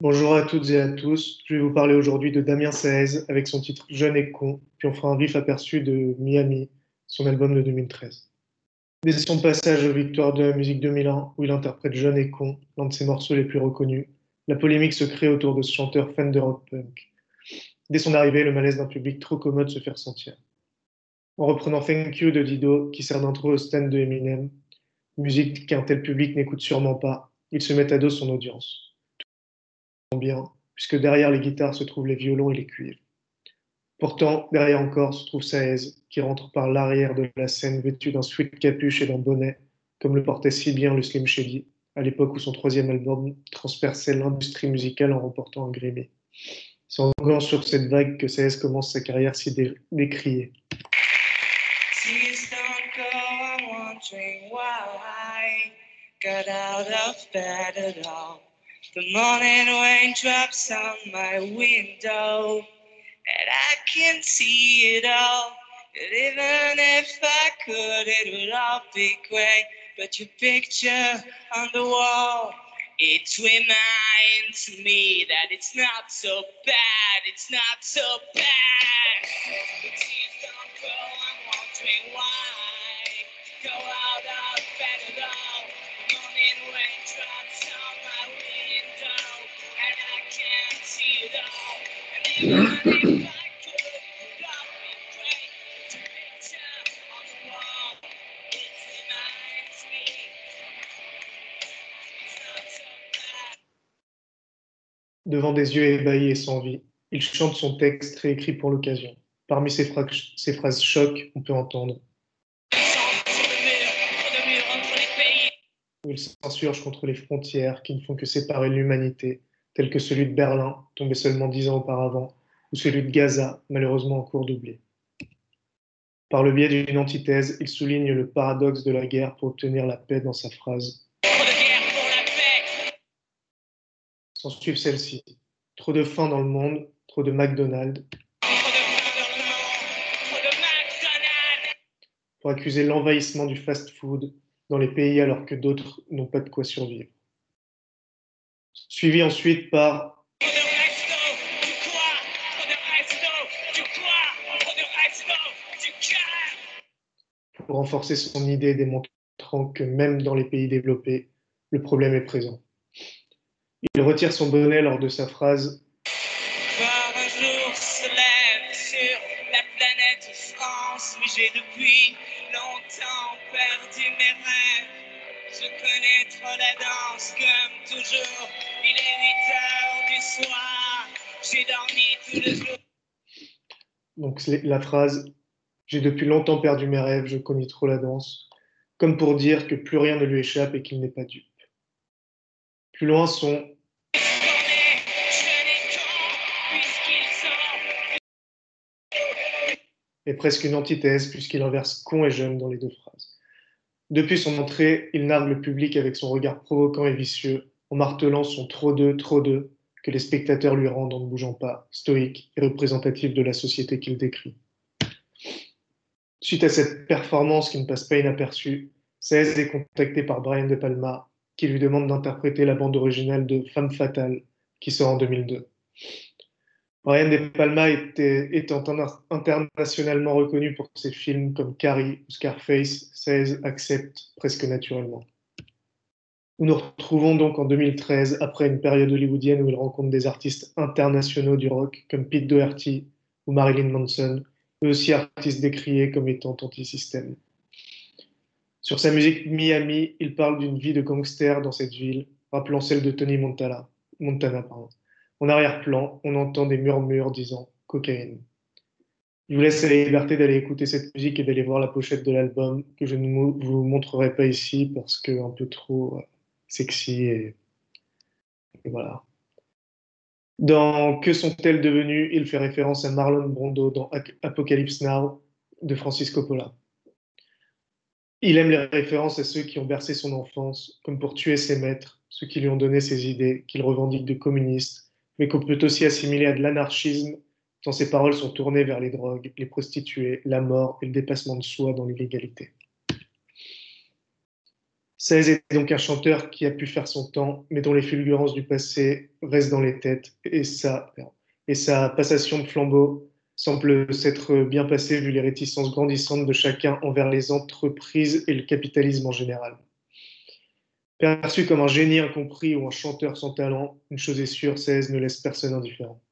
Bonjour à toutes et à tous. Je vais vous parler aujourd'hui de Damien Saez avec son titre Jeune et con, puis on fera un vif aperçu de Miami, son album de 2013. Dès son passage aux Victoires de la musique 2001, où il interprète Jeune et con, l'un de ses morceaux les plus reconnus, la polémique se crée autour de ce chanteur fan de rock punk. Dès son arrivée, le malaise d'un public trop commode se fait ressentir. En reprenant Thank You de Dido, qui sert d'intro au stand de Eminem, musique qu'un tel public n'écoute sûrement pas, il se met à dos son audience bien, puisque derrière les guitares se trouvent les violons et les cuivres. Pourtant, derrière encore se trouve Saez, qui rentre par l'arrière de la scène vêtu d'un sweat capuche et d'un bonnet, comme le portait si bien le Slim Shady, à l'époque où son troisième album transperçait l'industrie musicale en remportant un Grammy. C'est encore sur cette vague que Saez commence sa carrière si décriée. The morning rain drops on my window, and I can see it all. And even if I could, it would all be great. But your picture on the wall, it reminds me that it's not so bad. It's not so bad. Devant des yeux ébahis et sans vie, il chante son texte réécrit pour l'occasion. Parmi ses, ses phrases choc, on peut entendre il s'insurge contre les frontières qui ne font que séparer l'humanité tel que celui de Berlin, tombé seulement dix ans auparavant, ou celui de Gaza, malheureusement en cours d'oubli. Par le biais d'une antithèse, il souligne le paradoxe de la guerre pour obtenir la paix dans sa phrase. S'en suivent celle-ci. Trop de faim dans le monde, trop de McDonald's. Pour accuser l'envahissement du fast-food dans les pays alors que d'autres n'ont pas de quoi survivre suivi ensuite par pour renforcer son idée démontrant que même dans les pays développés, le problème est présent. Il retire son bonnet lors de sa phrase un jour se lève sur la planète France, mais j'ai depuis longtemps perdu mes rêves. Je connais trop la danse comme toujours. Donc la phrase J'ai depuis longtemps perdu mes rêves, je connais trop la danse, comme pour dire que plus rien ne lui échappe et qu'il n'est pas dupe. Plus loin sont et presque une antithèse puisqu'il inverse con et jeune dans les deux phrases. Depuis son entrée, il nargue le public avec son regard provoquant et vicieux, en martelant son trop d'eux, trop d'eux, que les spectateurs lui rendent en ne bougeant pas, stoïque et représentatif de la société qu'il décrit. Suite à cette performance qui ne passe pas inaperçue, 16 est contacté par Brian De Palma, qui lui demande d'interpréter la bande originale de Femme fatale, qui sort en 2002. Brian De Palma étant internationalement reconnu pour ses films comme Carrie ou Scarface, 16 accepte presque naturellement. Nous nous retrouvons donc en 2013, après une période hollywoodienne où il rencontre des artistes internationaux du rock comme Pete Doherty ou Marilyn Manson, mais aussi artistes décriés comme étant anti-système. Sur sa musique Miami, il parle d'une vie de gangster dans cette ville, rappelant celle de Tony Montana. Montana. En arrière-plan, on entend des murmures disant cocaïne. Je vous laisse la liberté d'aller écouter cette musique et d'aller voir la pochette de l'album que je ne vous montrerai pas ici parce que un peu trop sexy et, voilà. Dans Que sont-elles devenues Il fait référence à Marlon Brando dans Apocalypse Now de Francis Coppola. Il aime les références à ceux qui ont bercé son enfance, comme pour tuer ses maîtres, ceux qui lui ont donné ses idées, qu'il revendique de communistes, mais qu'on peut aussi assimiler à de l'anarchisme, tant ses paroles sont tournées vers les drogues, les prostituées, la mort et le dépassement de soi dans l'illégalité. 16 est donc un chanteur qui a pu faire son temps, mais dont les fulgurances du passé restent dans les têtes, et sa, et sa passation de flambeau semble s'être bien passée vu les réticences grandissantes de chacun envers les entreprises et le capitalisme en général. Perçu comme un génie incompris ou un chanteur sans talent, une chose est sûre, 16 ne laisse personne indifférent.